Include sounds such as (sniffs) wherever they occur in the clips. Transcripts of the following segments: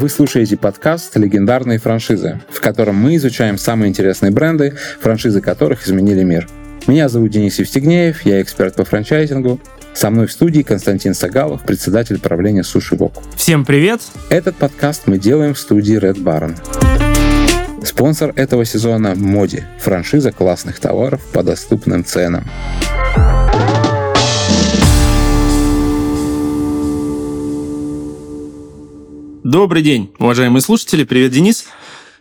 Вы слушаете подкаст «Легендарные франшизы», в котором мы изучаем самые интересные бренды, франшизы которых изменили мир. Меня зовут Денис Евстигнеев, я эксперт по франчайзингу. Со мной в студии Константин Сагалов, председатель правления Суши Вок. Всем привет! Этот подкаст мы делаем в студии Red Baron. Спонсор этого сезона – Моди, франшиза классных товаров по доступным ценам. Добрый день, уважаемые слушатели. Привет, Денис.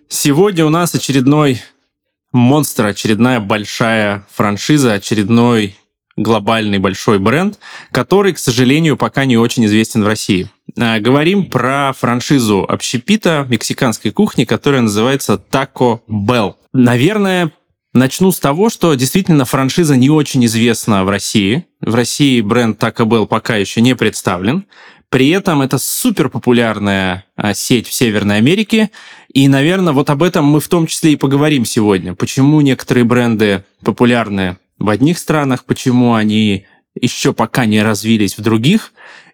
Сегодня у нас очередной монстр, очередная большая франшиза, очередной глобальный большой бренд, который, к сожалению, пока не очень известен в России. А, говорим про франшизу общепита мексиканской кухни, которая называется Taco Bell. Наверное, Начну с того, что действительно франшиза не очень известна в России. В России бренд Taco Bell пока еще не представлен. При этом это супер популярная а, сеть в Северной Америке. И, наверное, вот об этом мы в том числе и поговорим сегодня. Почему некоторые бренды популярны в одних странах, почему они еще пока не развились в других,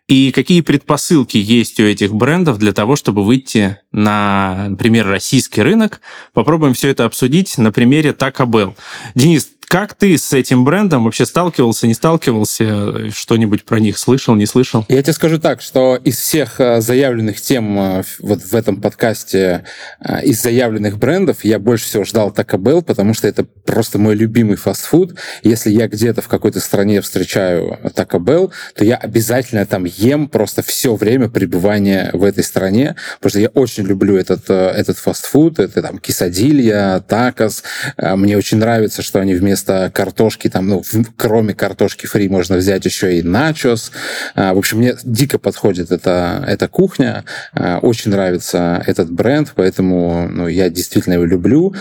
и какие предпосылки есть у этих брендов для того, чтобы выйти на, например, российский рынок. Попробуем все это обсудить на примере Taco Bell. Денис, как ты с этим брендом вообще сталкивался, не сталкивался? Что-нибудь про них слышал, не слышал? Я тебе скажу так, что из всех э, заявленных тем э, вот в этом подкасте, э, из заявленных брендов, я больше всего ждал Taco Bell, потому что это просто мой любимый фастфуд. Если я где-то в какой-то стране встречаю Taco Bell, то я обязательно там ем просто все время пребывания в этой стране, потому что я очень люблю этот, этот фастфуд, это там кисадилья, такос. Мне очень нравится, что они вместо вместо картошки, там, ну, кроме картошки фри можно взять еще и начос. А, в общем, мне дико подходит эта, эта кухня. А, очень нравится этот бренд, поэтому ну, я действительно его люблю.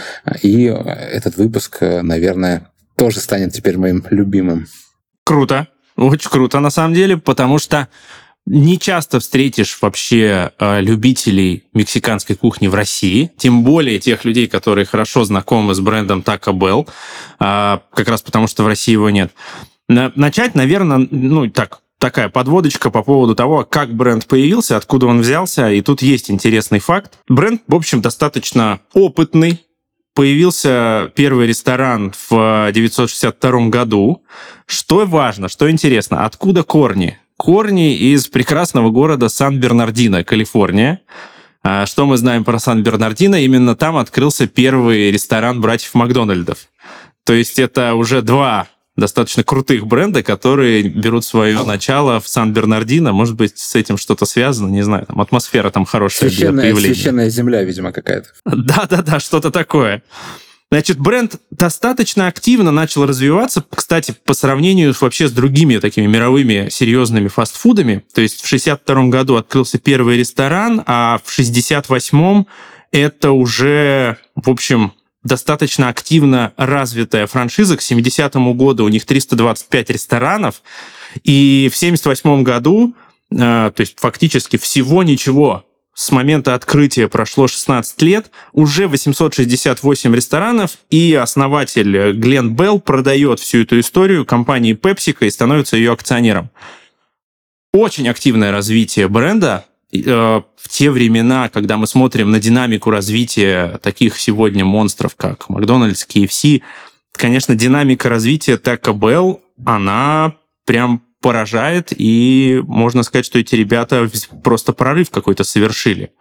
И этот выпуск, наверное, тоже станет теперь моим любимым. Круто. Очень круто, на самом деле, потому что не часто встретишь вообще э, любителей мексиканской кухни в России, тем более тех людей, которые хорошо знакомы с брендом Taco Bell, э, как раз потому что в России его нет. Начать, наверное, ну так, такая подводочка по поводу того, как бренд появился, откуда он взялся. И тут есть интересный факт. Бренд, в общем, достаточно опытный. Появился первый ресторан в 1962 году. Что важно, что интересно, откуда корни? Корни из прекрасного города Сан-Бернардино, Калифорния. А, что мы знаем про Сан-Бернардино? Именно там открылся первый ресторан братьев Макдональдов. То есть это уже два достаточно крутых бренда, которые берут свое начало в Сан-Бернардино. Может быть, с этим что-то связано, не знаю. Там атмосфера там хорошая священная, для появления. Священная земля, видимо, какая-то. Да-да-да, что-то такое. Значит, бренд достаточно активно начал развиваться, кстати, по сравнению вообще с другими такими мировыми серьезными фастфудами. То есть в 62 году открылся первый ресторан, а в 68-м это уже, в общем, достаточно активно развитая франшиза. К 70-му году у них 325 ресторанов. И в 78 году, э, то есть фактически всего ничего, с момента открытия прошло 16 лет, уже 868 ресторанов, и основатель Глен Белл продает всю эту историю компании PepsiCo и становится ее акционером. Очень активное развитие бренда. Э, в те времена, когда мы смотрим на динамику развития таких сегодня монстров, как Макдональдс, KFC, конечно, динамика развития Taco Bell, она прям поражает, и можно сказать, что эти ребята просто прорыв какой-то совершили.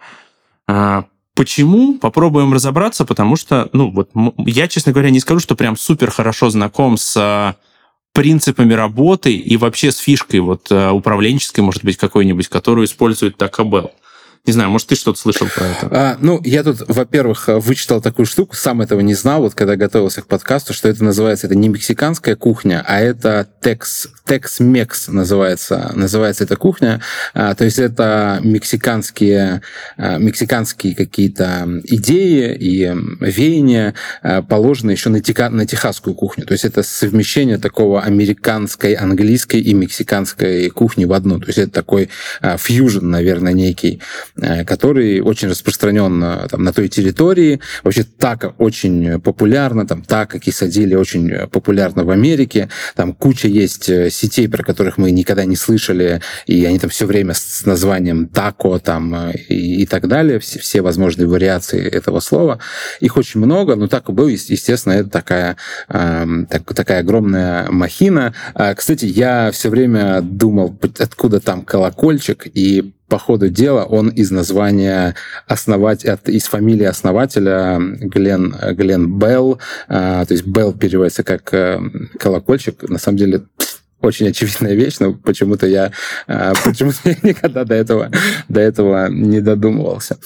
А, почему? Попробуем разобраться, потому что, ну, вот я, честно говоря, не скажу, что прям супер хорошо знаком с а, принципами работы и вообще с фишкой вот а, управленческой, может быть, какой-нибудь, которую использует Bell. Не знаю, может, ты что-то слышал про это? А, ну, я тут, во-первых, вычитал такую штуку, сам этого не знал, вот когда готовился к подкасту, что это называется, это не мексиканская кухня, а это текс, текс-мекс называется, называется эта кухня. А, то есть это мексиканские, а, мексиканские какие-то идеи и веяния, а, положенные еще на, тека, на техасскую кухню. То есть это совмещение такого американской, английской и мексиканской кухни в одну. То есть это такой а, фьюжн, наверное, некий. Который очень распространен там, на той территории. Вообще тако очень популярно, там тако, кисадили очень популярно в Америке. Там куча есть сетей, про которых мы никогда не слышали, и они там все время с названием тако там и, и так далее, все, все возможные вариации этого слова. Их очень много, но тако был, естественно, это такая, э, так, такая огромная махина. А, кстати, я все время думал, откуда там колокольчик, и по ходу дела он из названия основать, из фамилии основателя Глен, Глен Белл, а, то есть Белл переводится как э, колокольчик, на самом деле (sniffs) очень очевидная вещь, но почему-то я, а, почему я (laughs) никогда до этого, до этого не додумывался.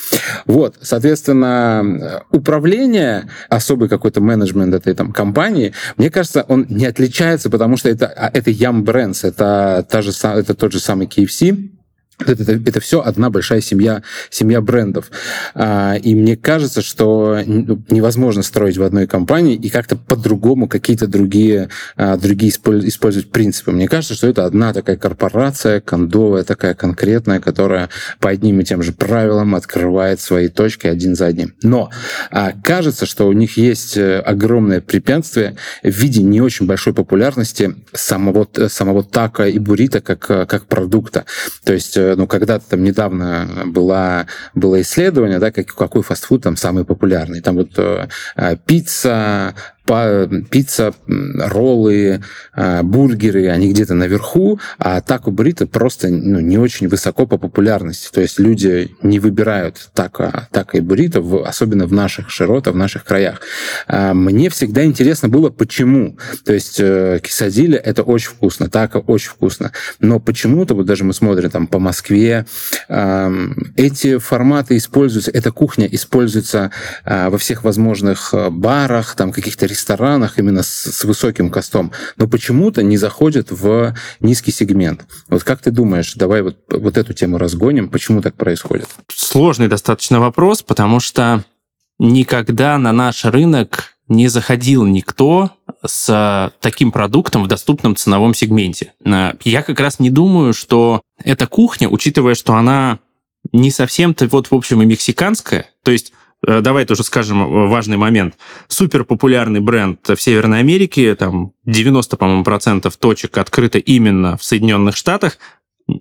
Вот, соответственно, управление, особый какой-то менеджмент этой там компании, мне кажется, он не отличается, потому что это, а, это Yum Brands, это, та же, это тот же самый KFC, это, это, это все одна большая семья, семья брендов. А, и мне кажется, что ну, невозможно строить в одной компании и как-то по-другому какие-то другие, а, другие использовать принципы. Мне кажется, что это одна такая корпорация, кондовая такая конкретная, которая по одним и тем же правилам открывает свои точки один за одним. Но а, кажется, что у них есть э, огромное препятствие в виде не очень большой популярности самого, самого така и бурита как, как продукта. То есть э, ну, когда-то там недавно была, было исследование, да, как, какой фастфуд там самый популярный. Там вот э, пицца, пицца, роллы, а, бургеры, они где-то наверху, а тако буррито просто ну, не очень высоко по популярности. То есть люди не выбирают тако, тако и буррито, особенно в наших широтах, в наших краях. А, мне всегда интересно было, почему. То есть э, кисадили это очень вкусно, тако очень вкусно. Но почему-то, вот даже мы смотрим там по Москве, эти форматы используются, эта кухня используется а, во всех возможных барах, там каких-то ресторанах именно с, с высоким костом, но почему-то не заходят в низкий сегмент. Вот как ты думаешь, давай вот, вот эту тему разгоним, почему так происходит? Сложный достаточно вопрос, потому что никогда на наш рынок не заходил никто с таким продуктом в доступном ценовом сегменте. Я как раз не думаю, что эта кухня, учитывая, что она не совсем-то вот, в общем, и мексиканская, то есть давай тоже скажем э, важный момент. Супер популярный бренд в Северной Америке, там 90, по-моему, процентов точек открыто именно в Соединенных Штатах.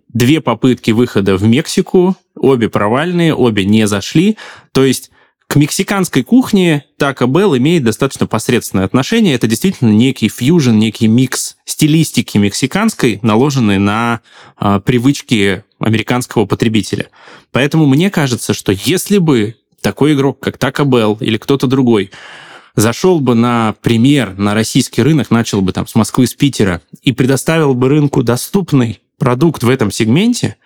Две попытки выхода в Мексику, обе провальные, обе не зашли. То есть к мексиканской кухне Taco Bell имеет достаточно посредственное отношение. Это действительно некий фьюжн, некий микс стилистики мексиканской, наложенный на э, привычки американского потребителя. Поэтому мне кажется, что если бы такой игрок, как Taco Bell или кто-то другой, зашел бы на пример на российский рынок, начал бы там с Москвы, с Питера и предоставил бы рынку доступный продукт в этом сегменте,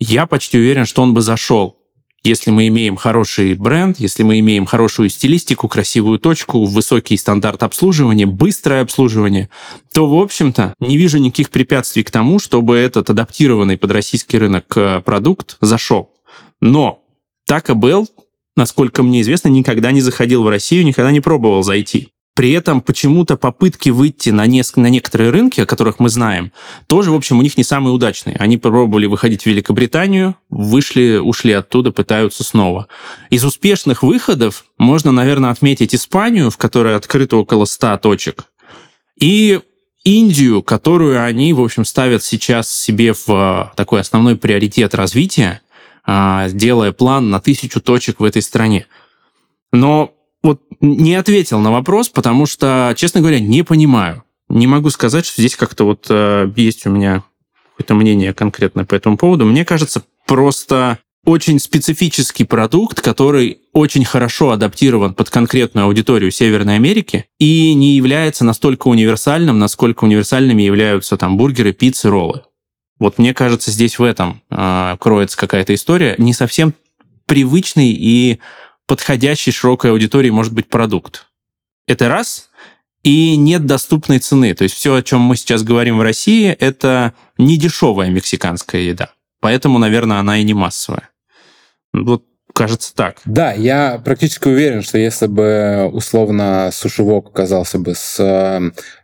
я почти уверен, что он бы зашел. Если мы имеем хороший бренд, если мы имеем хорошую стилистику, красивую точку, высокий стандарт обслуживания, быстрое обслуживание, то, в общем-то, не вижу никаких препятствий к тому, чтобы этот адаптированный под российский рынок э, продукт зашел. Но Taco Bell насколько мне известно, никогда не заходил в Россию, никогда не пробовал зайти. При этом почему-то попытки выйти на, неск- на некоторые рынки, о которых мы знаем, тоже, в общем, у них не самые удачные. Они пробовали выходить в Великобританию, вышли, ушли оттуда, пытаются снова. Из успешных выходов можно, наверное, отметить Испанию, в которой открыто около 100 точек, и Индию, которую они, в общем, ставят сейчас себе в а, такой основной приоритет развития – делая план на тысячу точек в этой стране. Но вот не ответил на вопрос, потому что, честно говоря, не понимаю. Не могу сказать, что здесь как-то вот э, есть у меня какое-то мнение конкретное по этому поводу. Мне кажется, просто очень специфический продукт, который очень хорошо адаптирован под конкретную аудиторию Северной Америки и не является настолько универсальным, насколько универсальными являются там бургеры, пиццы, роллы. Вот мне кажется, здесь в этом э, кроется какая-то история. Не совсем привычный и подходящий широкой аудитории может быть продукт. Это раз. И нет доступной цены. То есть все, о чем мы сейчас говорим в России, это не дешевая мексиканская еда. Поэтому, наверное, она и не массовая. Вот Кажется так. Да, я практически уверен, что если бы условно сушевок оказался бы с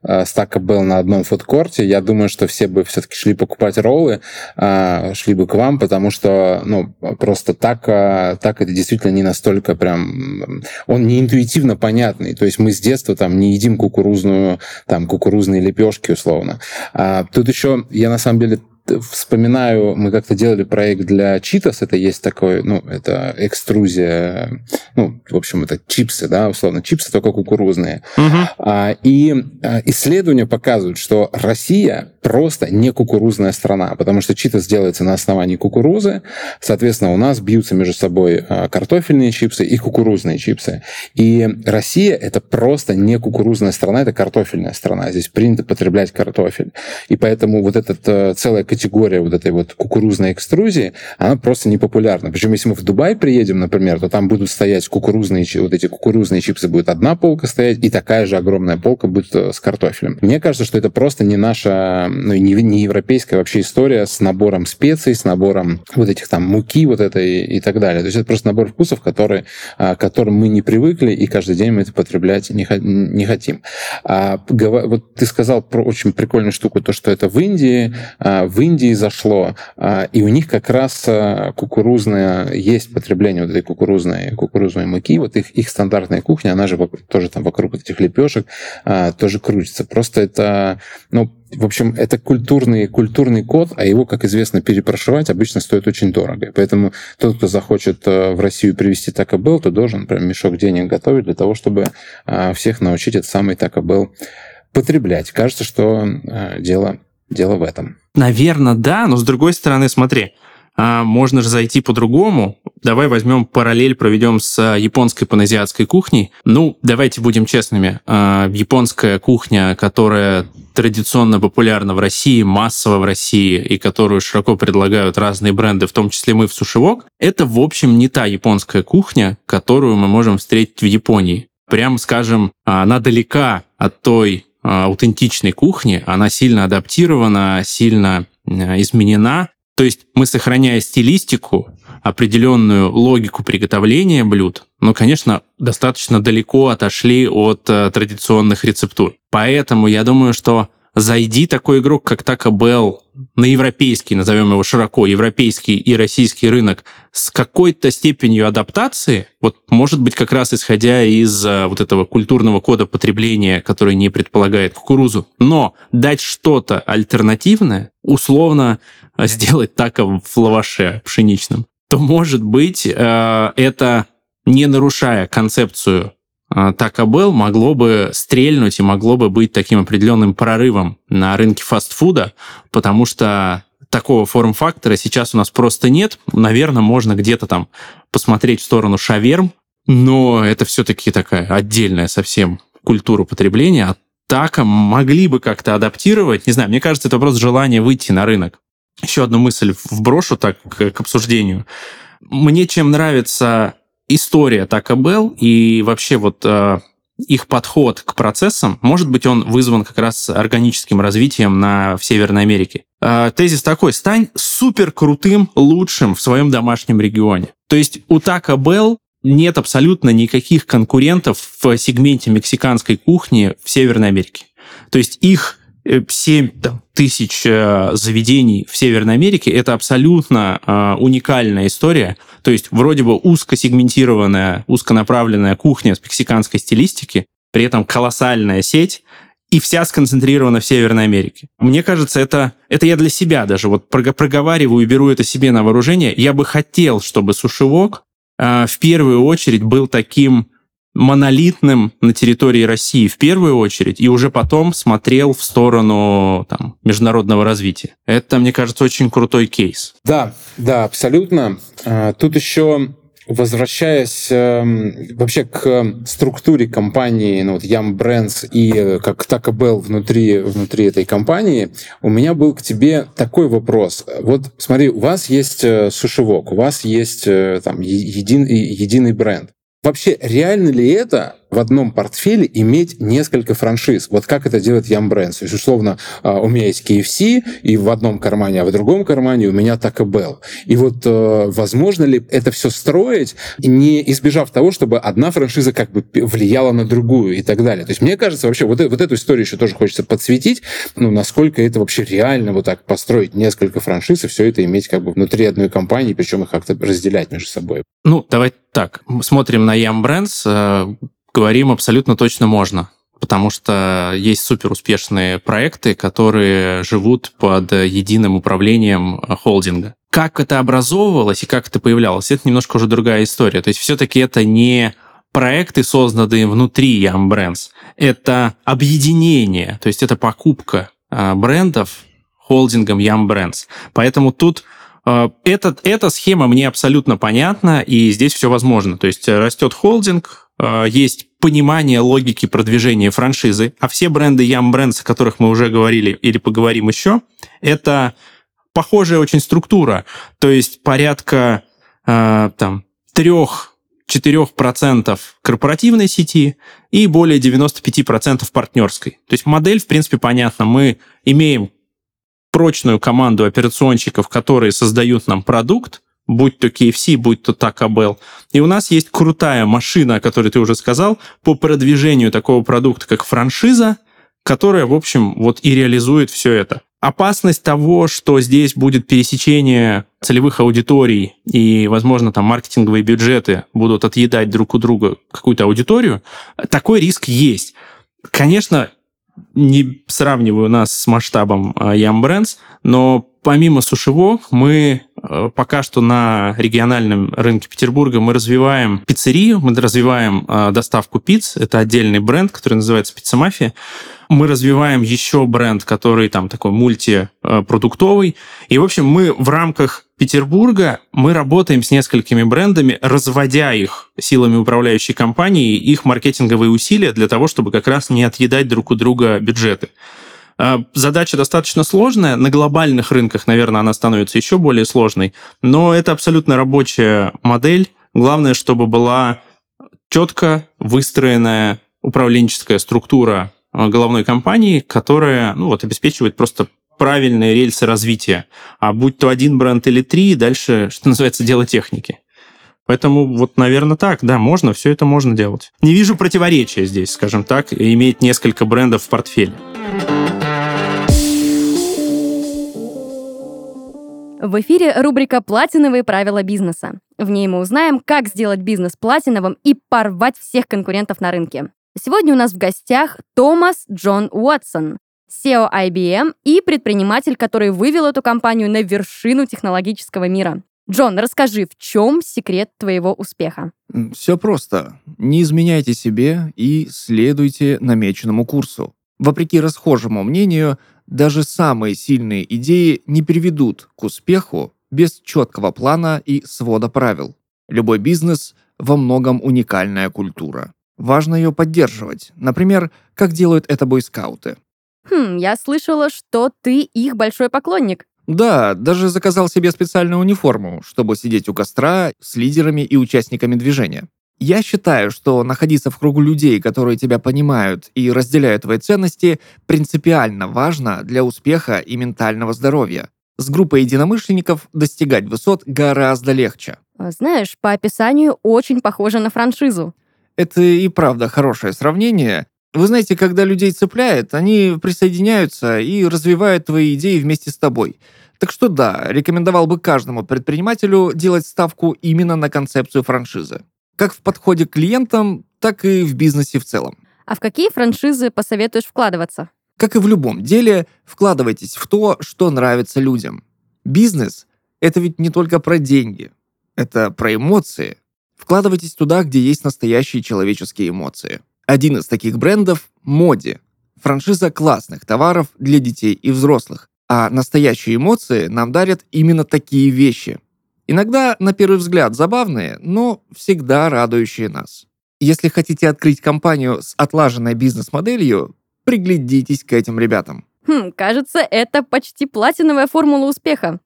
э, стака был на одном фудкорте, я думаю, что все бы все-таки шли покупать роллы, э, шли бы к вам, потому что ну, просто так, э, так это действительно не настолько прям... Он не интуитивно понятный. То есть мы с детства там не едим кукурузную, там, кукурузные лепешки условно. А тут еще я на самом деле вспоминаю, мы как-то делали проект для Cheetos, это есть такой, ну, это экструзия, ну, в общем, это чипсы, да, условно, чипсы только кукурузные. Угу. И а, исследования показывают, что Россия просто не кукурузная страна, потому что Cheetos делается на основании кукурузы, соответственно, у нас бьются между собой а, картофельные чипсы и кукурузные чипсы. И Россия — это просто не кукурузная страна, это картофельная страна. Здесь принято потреблять картофель. И поэтому вот эта э, целая категория вот этой вот кукурузной экструзии, она просто не популярна. Причем, если мы в Дубай приедем, например, то там будут стоять кукурузные, вот эти кукурузные чипсы, будет одна полка стоять, и такая же огромная полка будет э, с картофелем. Мне кажется, что это просто не наша, ну, не, не европейская вообще история с набором специй, с набором вот этих там муки вот этой и так далее. То есть это просто набор вкусов, которые, а, к которым мы не привыкли, и каждый день мы это потреблять не, не хотим. А, вот ты сказал про очень прикольную штуку, то, что это в Индии, а, в Индии зашло, а, и у них как раз а, кукурузная, есть потребление вот этой кукурузной, кукурузной муки, вот их, их стандартная кухня, она же тоже там вокруг этих лепешек а, тоже крутится. Просто это, ну, в общем, это культурный, культурный код, а его, как известно, перепрошивать обычно стоит очень дорого. Поэтому тот, кто захочет э, в Россию привезти Taco Bell, то должен прям мешок денег готовить для того, чтобы всех научить этот самый Taco Bell потреблять. Кажется, что дело, дело в этом. Наверное, да, но с другой стороны, смотри, а, можно же зайти по-другому. Давай возьмем параллель, проведем с японской паназиатской кухней. Ну, давайте будем честными. А, японская кухня, которая традиционно популярна в России, массово в России, и которую широко предлагают разные бренды, в том числе мы в Сушевок, это, в общем, не та японская кухня, которую мы можем встретить в Японии. Прям скажем, она далека от той а, аутентичной кухни, она сильно адаптирована, сильно а, изменена. То есть мы, сохраняя стилистику, определенную логику приготовления блюд, но, конечно, достаточно далеко отошли от а, традиционных рецептур. Поэтому я думаю, что зайди такой игрок, как Taco Bell, на европейский, назовем его широко, европейский и российский рынок. С какой-то степенью адаптации, вот может быть как раз исходя из а, вот этого культурного кода потребления, который не предполагает кукурузу, но дать что-то альтернативное, условно а, сделать тако в лаваше пшеничном, то может быть э, это не нарушая концепцию Taco Bell могло бы стрельнуть и могло бы быть таким определенным прорывом на рынке фастфуда, потому что такого форм-фактора сейчас у нас просто нет. Наверное, можно где-то там посмотреть в сторону шаверм, но это все-таки такая отдельная совсем культура потребления. А так могли бы как-то адаптировать. Не знаю, мне кажется, это вопрос желания выйти на рынок. Еще одну мысль вброшу так к обсуждению. Мне чем нравится история Taco Bell и вообще вот э, их подход к процессам, может быть, он вызван как раз органическим развитием на, в Северной Америке. Э, тезис такой, стань супер крутым, лучшим в своем домашнем регионе. То есть у Taco Bell нет абсолютно никаких конкурентов в сегменте мексиканской кухни в Северной Америке. То есть их 7 э, там, тысяч э, заведений в Северной Америке, это абсолютно э, уникальная история. То есть вроде бы узкосегментированная, узконаправленная кухня с мексиканской стилистики, при этом колоссальная сеть, и вся сконцентрирована в Северной Америке. Мне кажется, это, это я для себя даже вот проговариваю и беру это себе на вооружение. Я бы хотел, чтобы сушевок э, в первую очередь был таким монолитным на территории России в первую очередь, и уже потом смотрел в сторону там, международного развития. Это, мне кажется, очень крутой кейс. Да, да, абсолютно. А, тут еще возвращаясь э, вообще к структуре компании, ну вот Yum Brands и э, как Taco Bell внутри, внутри этой компании, у меня был к тебе такой вопрос. Вот смотри, у вас есть э, сушевок, у вас есть э, там един, единый бренд. Вообще, реально ли это в одном портфеле иметь несколько франшиз. Вот как это делает Yum Brands. То есть, условно, а, у меня есть KFC, и в одном кармане, а в другом кармане у меня Taco Bell. И вот э, возможно ли это все строить, не избежав того, чтобы одна франшиза как бы влияла на другую и так далее. То есть, мне кажется, вообще вот, вот эту историю еще тоже хочется подсветить, ну, насколько это вообще реально вот так построить несколько франшиз и все это иметь как бы внутри одной компании, причем их как-то разделять между собой. Ну, давай так. Смотрим на Yum Brands, э, говорим абсолютно точно можно потому что есть супер успешные проекты, которые живут под единым управлением холдинга. Как это образовывалось и как это появлялось, это немножко уже другая история. То есть все-таки это не проекты, созданные внутри Yum Brands, это объединение, то есть это покупка а, брендов холдингом Yum Brands. Поэтому тут а, этот, эта схема мне абсолютно понятна, и здесь все возможно. То есть растет холдинг, а, есть понимание логики продвижения франшизы, а все бренды Yum Brands, о которых мы уже говорили или поговорим еще, это похожая очень структура. То есть порядка э, там трех 4% корпоративной сети и более 95% партнерской. То есть модель, в принципе, понятна. Мы имеем прочную команду операционщиков, которые создают нам продукт, будь то KFC, будь то Taco Bell. И у нас есть крутая машина, о которой ты уже сказал, по продвижению такого продукта, как франшиза, которая, в общем, вот и реализует все это. Опасность того, что здесь будет пересечение целевых аудиторий и, возможно, там маркетинговые бюджеты будут отъедать друг у друга какую-то аудиторию, такой риск есть. Конечно, не сравниваю нас с масштабом а, Yum Brands, но помимо сушевок мы пока что на региональном рынке Петербурга мы развиваем пиццерию, мы развиваем а, доставку пиц. Это отдельный бренд, который называется «Пицца Мафия». Мы развиваем еще бренд, который там такой мультипродуктовый. И, в общем, мы в рамках Петербурга мы работаем с несколькими брендами, разводя их силами управляющей компании, их маркетинговые усилия для того, чтобы как раз не отъедать друг у друга бюджеты. А, задача достаточно сложная. На глобальных рынках, наверное, она становится еще более сложной. Но это абсолютно рабочая модель. Главное, чтобы была четко выстроенная управленческая структура а, головной компании, которая ну, вот, обеспечивает просто правильные рельсы развития. А будь то один бренд или три, дальше, что называется, дело техники. Поэтому вот, наверное, так, да, можно, все это можно делать. Не вижу противоречия здесь, скажем так, иметь несколько брендов в портфеле. В эфире рубрика «Платиновые правила бизнеса». В ней мы узнаем, как сделать бизнес платиновым и порвать всех конкурентов на рынке. Сегодня у нас в гостях Томас Джон Уотсон, SEO IBM и предприниматель, который вывел эту компанию на вершину технологического мира. Джон, расскажи, в чем секрет твоего успеха? Все просто. Не изменяйте себе и следуйте намеченному курсу. Вопреки расхожему мнению, даже самые сильные идеи не приведут к успеху без четкого плана и свода правил. Любой бизнес во многом уникальная культура. Важно ее поддерживать. Например, как делают это бойскауты. Хм, я слышала, что ты их большой поклонник. Да, даже заказал себе специальную униформу, чтобы сидеть у костра с лидерами и участниками движения. Я считаю, что находиться в кругу людей, которые тебя понимают и разделяют твои ценности, принципиально важно для успеха и ментального здоровья. С группой единомышленников достигать высот гораздо легче. Знаешь, по описанию очень похоже на франшизу. Это и правда хорошее сравнение. Вы знаете, когда людей цепляет, они присоединяются и развивают твои идеи вместе с тобой. Так что да, рекомендовал бы каждому предпринимателю делать ставку именно на концепцию франшизы. Как в подходе к клиентам, так и в бизнесе в целом. А в какие франшизы посоветуешь вкладываться? Как и в любом деле, вкладывайтесь в то, что нравится людям. Бизнес – это ведь не только про деньги. Это про эмоции, Вкладывайтесь туда, где есть настоящие человеческие эмоции. Один из таких брендов – Моди. Франшиза классных товаров для детей и взрослых. А настоящие эмоции нам дарят именно такие вещи. Иногда, на первый взгляд, забавные, но всегда радующие нас. Если хотите открыть компанию с отлаженной бизнес-моделью, приглядитесь к этим ребятам. Хм, кажется, это почти платиновая формула успеха.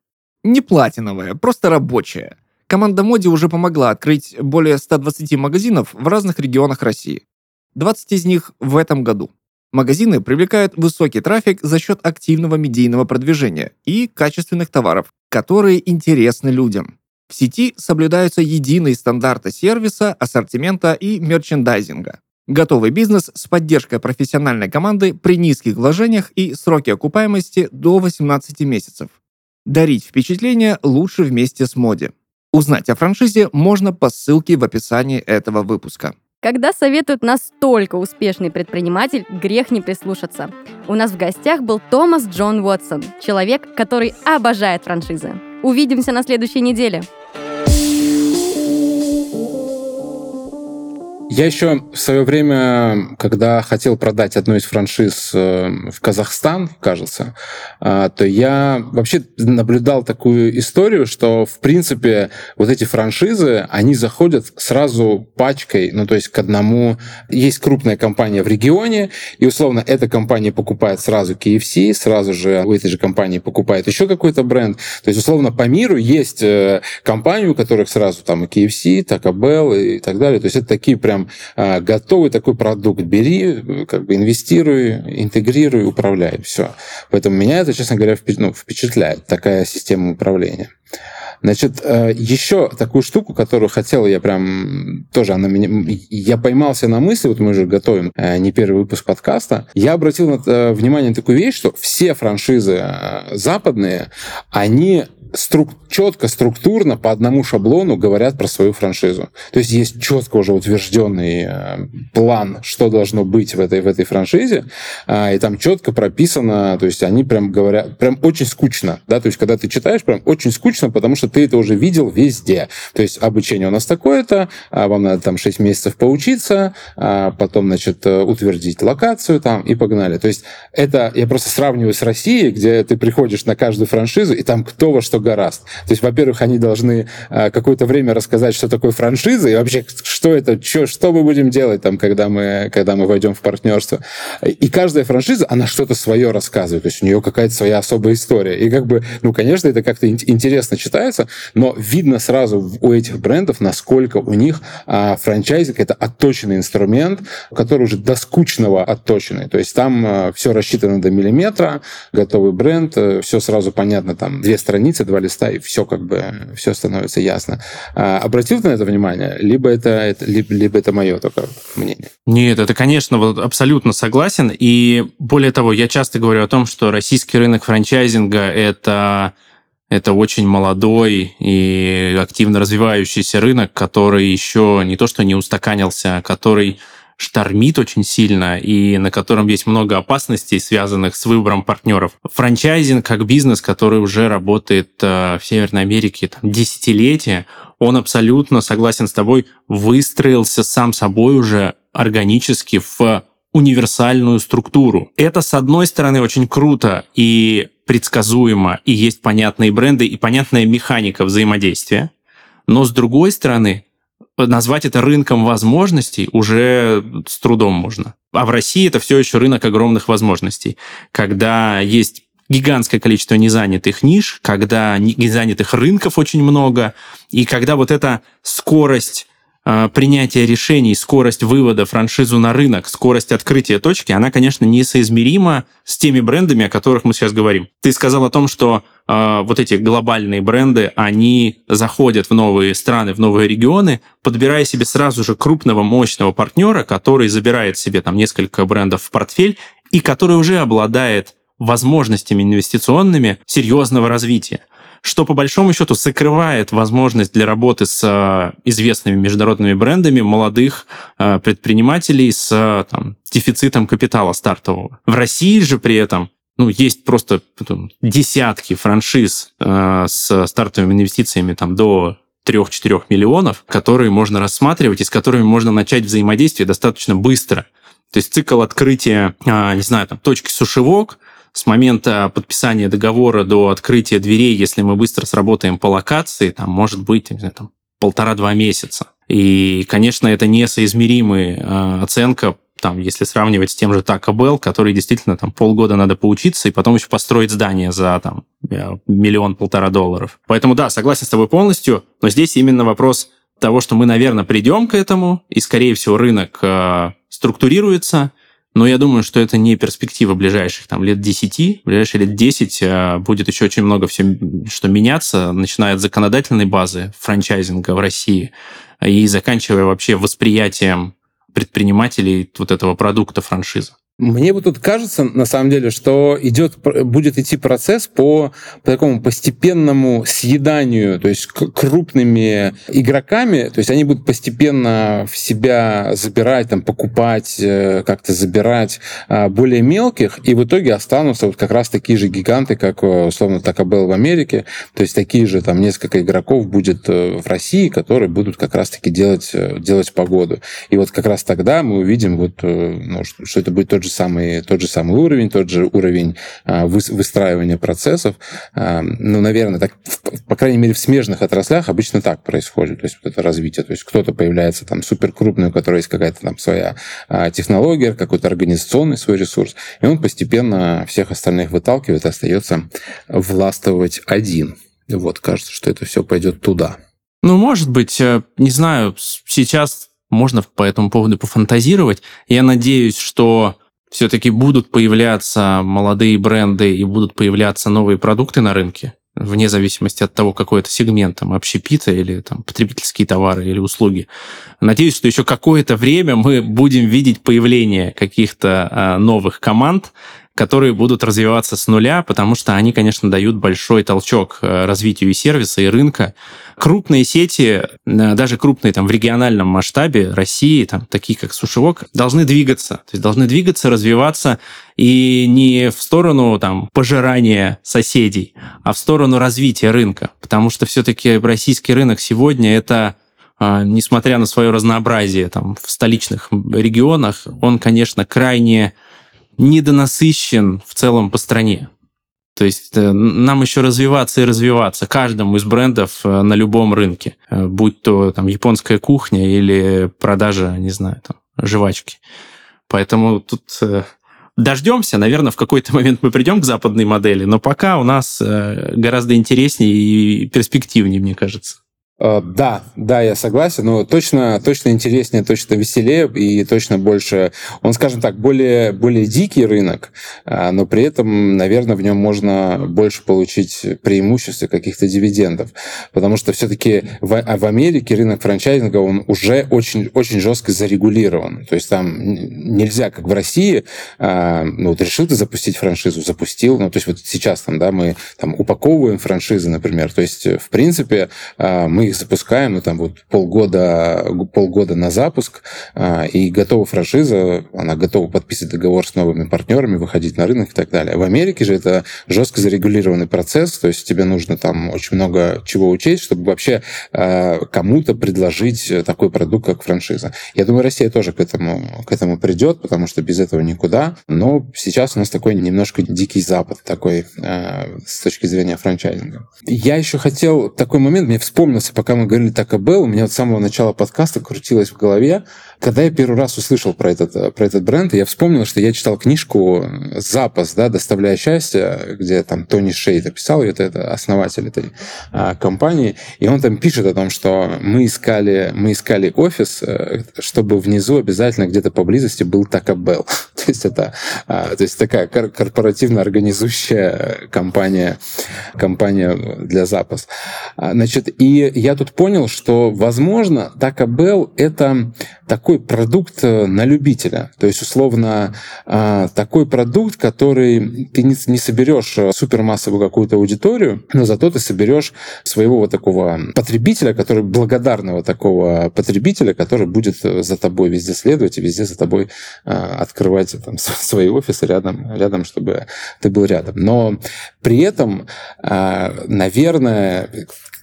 Не платиновая, просто рабочая. Команда Моди уже помогла открыть более 120 магазинов в разных регионах России. 20 из них в этом году. Магазины привлекают высокий трафик за счет активного медийного продвижения и качественных товаров, которые интересны людям. В сети соблюдаются единые стандарты сервиса, ассортимента и мерчендайзинга. Готовый бизнес с поддержкой профессиональной команды при низких вложениях и сроке окупаемости до 18 месяцев. Дарить впечатление лучше вместе с Моди. Узнать о франшизе можно по ссылке в описании этого выпуска. Когда советует настолько успешный предприниматель, грех не прислушаться. У нас в гостях был Томас Джон Уотсон, человек, который обожает франшизы. Увидимся на следующей неделе. Я еще в свое время, когда хотел продать одну из франшиз э, в Казахстан, кажется, э, то я вообще наблюдал такую историю, что, в принципе, вот эти франшизы, они заходят сразу пачкой, ну, то есть к одному... Есть крупная компания в регионе, и, условно, эта компания покупает сразу KFC, сразу же у этой же компании покупает еще какой-то бренд. То есть, условно, по миру есть э, компании, у которых сразу там и KFC, Taco Bell и так далее. То есть это такие прям а, готовый такой продукт бери, как бы инвестируй, интегрируй, управляй. Все. Поэтому меня это, честно говоря, ну, впечатляет, такая система управления. Значит, э, еще такую штуку, которую хотел я прям тоже, она меня, я поймался на мысли, вот мы уже готовим э, не первый выпуск подкаста, я обратил э, внимание на такую вещь, что все франшизы западные, они струк, четко, структурно по одному шаблону говорят про свою франшизу. То есть есть четко уже утвержденный э, план, что должно быть в этой, в этой франшизе, э, и там четко прописано, то есть они прям говорят, прям очень скучно, да, то есть когда ты читаешь, прям очень скучно, потому что ты это уже видел везде. То есть обучение у нас такое-то, а вам надо там 6 месяцев поучиться, а потом, значит, утвердить локацию там и погнали. То есть это я просто сравниваю с Россией, где ты приходишь на каждую франшизу, и там кто во что гораст. То есть, во-первых, они должны э, какое-то время рассказать, что такое франшиза, и вообще, что это, что, что мы будем делать, там, когда, мы, когда мы войдем в партнерство. И каждая франшиза, она что-то свое рассказывает, то есть у нее какая-то своя особая история. И как бы, ну, конечно, это как-то интересно читается, но видно сразу у этих брендов, насколько у них а, франчайзинг — это отточенный инструмент, который уже до скучного отточенный. То есть там а, все рассчитано до миллиметра, готовый бренд, э, все сразу понятно, там две страницы, два листа, и все как бы, все становится ясно. А, обратил ты на это внимание? Либо это, это либо, либо это мое только мнение? Нет, это, конечно, вот абсолютно согласен. И более того, я часто говорю о том, что российский рынок франчайзинга — это это очень молодой и активно развивающийся рынок, который еще не то что не устаканился, а который штормит очень сильно и на котором есть много опасностей, связанных с выбором партнеров. Франчайзинг как бизнес, который уже работает э, в Северной Америке там, десятилетия, он абсолютно, согласен с тобой, выстроился сам собой уже органически в универсальную структуру. Это, с одной стороны, очень круто и предсказуемо, и есть понятные бренды и понятная механика взаимодействия. Но, с другой стороны, назвать это рынком возможностей уже с трудом можно. А в России это все еще рынок огромных возможностей, когда есть гигантское количество незанятых ниш, когда незанятых рынков очень много, и когда вот эта скорость а, принятия решений, скорость вывода франшизу на рынок, скорость открытия точки, она, конечно, несоизмерима с теми брендами, о которых мы сейчас говорим. Ты сказал о том, что э, вот эти глобальные бренды, они заходят в новые страны, в новые регионы, подбирая себе сразу же крупного, мощного партнера, который забирает себе там несколько брендов в портфель и который уже обладает возможностями инвестиционными серьезного развития что по большому счету закрывает возможность для работы с э, известными международными брендами молодых э, предпринимателей с там, дефицитом капитала стартового. В России же при этом ну, есть просто десятки франшиз э, с стартовыми инвестициями там, до 3-4 миллионов, которые можно рассматривать и с которыми можно начать взаимодействие достаточно быстро. То есть цикл открытия, не знаю, там, точки сушевок – с момента подписания договора до открытия дверей, если мы быстро сработаем по локации, там может быть знаю, там, полтора-два месяца. И, конечно, это несоизмеримая э, оценка там, если сравнивать с тем же Taco Bell, который действительно там полгода надо поучиться и потом еще построить здание за там миллион-полтора долларов. Поэтому да, согласен с тобой полностью, но здесь именно вопрос того, что мы, наверное, придем к этому, и, скорее всего, рынок э, структурируется, но я думаю, что это не перспектива ближайших там, лет 10. Ближайшие лет 10 а, будет еще очень много все, что меняться, начиная от законодательной базы франчайзинга в России и заканчивая вообще восприятием предпринимателей вот этого продукта франшизы. Мне вот тут кажется, на самом деле, что идет, будет идти процесс по, по такому постепенному съеданию, то есть крупными игроками, то есть они будут постепенно в себя забирать, там, покупать, э, как-то забирать а, более мелких, и в итоге останутся вот как раз такие же гиганты, как, э, условно, Bell в Америке, то есть такие же там несколько игроков будет э, в России, которые будут как раз-таки делать, делать погоду. И вот как раз тогда мы увидим, вот, ну, что это будет тот же самый, тот же самый уровень, тот же уровень а, выстраивания процессов. А, ну, наверное, так, по крайней мере, в смежных отраслях обычно так происходит, то есть вот это развитие. То есть кто-то появляется там супер крупный, у которого есть какая-то там своя а, технология, какой-то организационный свой ресурс, и он постепенно всех остальных выталкивает, остается властвовать один. Вот, кажется, что это все пойдет туда. Ну, может быть, э, не знаю, сейчас можно по этому поводу пофантазировать. Я надеюсь, что все-таки будут появляться молодые бренды и будут появляться новые продукты на рынке, вне зависимости от того, какой это сегмент, там, общепита или там, потребительские товары или услуги. Надеюсь, что еще какое-то время мы будем видеть появление каких-то а, новых команд, которые будут развиваться с нуля, потому что они, конечно, дают большой толчок э, развитию и сервиса, и рынка. Крупные сети, э, даже крупные там в региональном масштабе России, там, такие как Сушевок, должны двигаться. То есть должны двигаться, развиваться и не в сторону там, пожирания соседей, а в сторону развития рынка. Потому что все-таки российский рынок сегодня это а, несмотря на свое разнообразие там, в столичных регионах, он, конечно, крайне недонасыщен в целом по стране. То есть э, нам еще развиваться и развиваться каждому из брендов э, на любом рынке, э, будь то там японская кухня или продажа, не знаю, там жвачки. Поэтому тут дождемся, наверное, в какой-то (laughs) момент мы придем к западной модели, но пока у нас гораздо интереснее и перспективнее, мне кажется. Э, да, да, я согласен, но точно, точно интереснее, точно веселее и точно больше, он, скажем так, более, более дикий рынок, а, но при этом, наверное, в нем можно больше получить преимуществ и каких-то дивидендов, потому что все-таки в, а в Америке рынок франчайзинга, он уже очень, очень жестко зарегулирован, то есть там нельзя, как в России, а, ну вот решил ты запустить франшизу, запустил, ну то есть вот сейчас там, да, мы там упаковываем франшизы, например, то есть в принципе мы их запускаем, ну, там вот полгода, полгода на запуск, а, и готова франшиза, она готова подписывать договор с новыми партнерами, выходить на рынок и так далее. В Америке же это жестко зарегулированный процесс, то есть тебе нужно там очень много чего учесть, чтобы вообще а, кому-то предложить такой продукт, как франшиза. Я думаю, Россия тоже к этому, к этому придет, потому что без этого никуда. Но сейчас у нас такой немножко дикий запад такой а, с точки зрения франчайзинга. Я еще хотел такой момент, мне вспомнился, пока мы говорили так о Bell, у меня от самого начала подкаста крутилось в голове, когда я первый раз услышал про этот, про этот бренд, я вспомнил, что я читал книжку «Запас», да, «Доставляя счастье», где там Тони Шейд описал, это, это основатель этой а, компании, и он там пишет о том, что мы искали, мы искали офис, э, чтобы внизу обязательно где-то поблизости был Bell. (laughs) то есть это а, то есть такая корпоративно организующая компания, компания для запас. А, значит, и я тут понял, что, возможно, Bell — это такой продукт э, на любителя. То есть, условно, а, такой продукт, который ты не соберешь э, супермассовую какую-то аудиторию, но зато ты соберешь своего вот такого потребителя, который благодарного такого потребителя, который будет э, за тобой везде следовать и везде за тобой открывать там, свои офисы рядом, рядом, чтобы ты был рядом. Но при этом, наверное,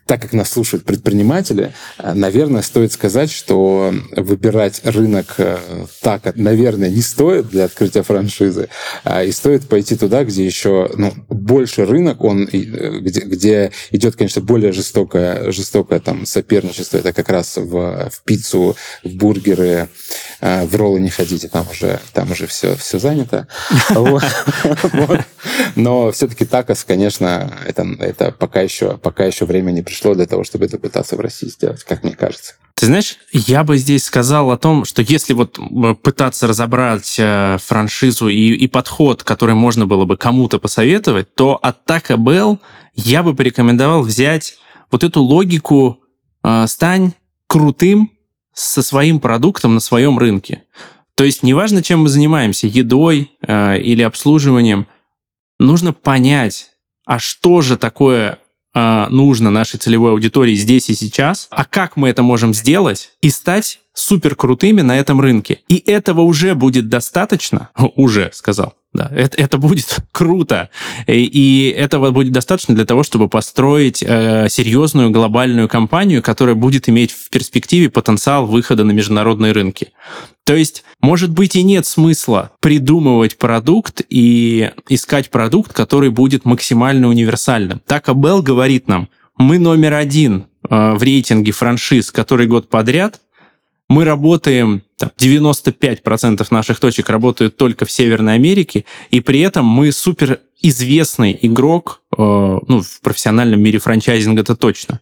так как нас слушают предприниматели, э, наверное, стоит сказать, что выбирать рынок э, так, наверное, не стоит для открытия франшизы, а и стоит пойти туда, где еще ну, больше рынок, он, э, где, где идет, конечно, более жестокое, жестокое там соперничество. Это как раз в, в пиццу, в бургеры, в роллы не ходите, там уже, там уже все, все занято. (laughs) Но все-таки такос, конечно, это, это пока, еще, пока еще время не пришло для того, чтобы это пытаться в России сделать, как мне кажется. Ты знаешь, я бы здесь сказал о том, что если вот пытаться разобрать э, франшизу и, и подход, который можно было бы кому-то посоветовать, то от Taco Bell я бы порекомендовал взять вот эту логику э, «стань крутым со своим продуктом на своем рынке». То есть неважно, чем мы занимаемся, едой э, или обслуживанием, нужно понять, а что же такое э, нужно нашей целевой аудитории здесь и сейчас, а как мы это можем сделать и стать супер крутыми на этом рынке. И этого уже будет достаточно, (laughs) уже сказал, да, это, это будет (laughs) круто. И, и этого будет достаточно для того, чтобы построить э, серьезную глобальную компанию, которая будет иметь в перспективе потенциал выхода на международные рынки. То есть, может быть, и нет смысла придумывать продукт и искать продукт, который будет максимально универсальным. Так Абел говорит нам, мы номер один э, в рейтинге франшиз, который год подряд, мы работаем, там, 95% наших точек работают только в Северной Америке, и при этом мы супер известный игрок, э, ну, в профессиональном мире франчайзинга это точно.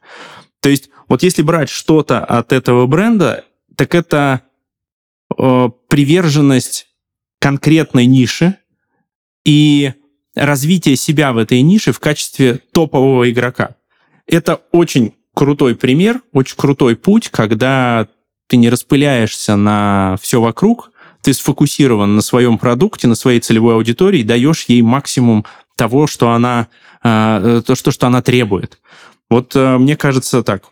То есть вот если брать что-то от этого бренда, так это э, приверженность конкретной нише и развитие себя в этой нише в качестве топового игрока. Это очень крутой пример, очень крутой путь, когда ты не распыляешься на все вокруг, ты сфокусирован на своем продукте, на своей целевой аудитории, даешь ей максимум того, что она, э, то, что, она требует. Вот э, мне кажется так,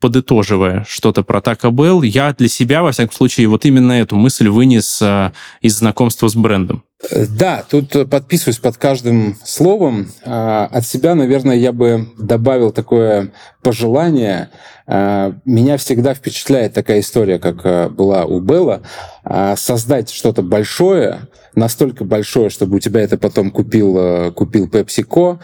подытоживая что-то про Taco Bell, я для себя, во всяком случае, вот именно эту мысль вынес э, из знакомства с брендом. Да, тут подписываюсь под каждым словом. От себя, наверное, я бы добавил такое пожелание а, меня всегда впечатляет такая история, как а, была у Белла. А, создать что-то большое, настолько большое, чтобы у тебя это потом купил, купил PepsiCo,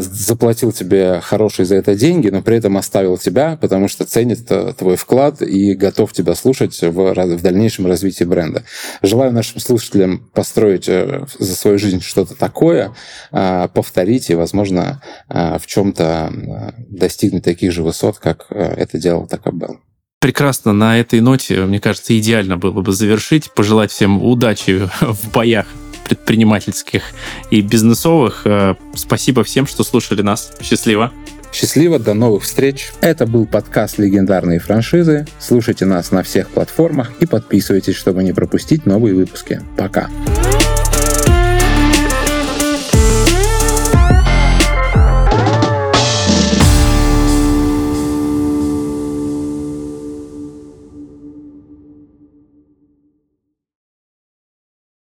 заплатил тебе хорошие за это деньги, но при этом оставил тебя, потому что ценит твой вклад и готов тебя слушать в, в дальнейшем развитии бренда. Желаю нашим слушателям построить э, за свою жизнь что-то такое, повторить и, возможно, в чем-то достигнуть таких же высот, как э, это делал Taco Bell. Прекрасно. На этой ноте, мне кажется, идеально было бы завершить. Пожелать всем удачи (laughs) в боях предпринимательских и бизнесовых. Э, спасибо всем, что слушали нас. Счастливо. Счастливо, до новых встреч. Это был подкаст «Легендарные франшизы». Слушайте нас на всех платформах и подписывайтесь, чтобы не пропустить новые выпуски. Пока. Пока.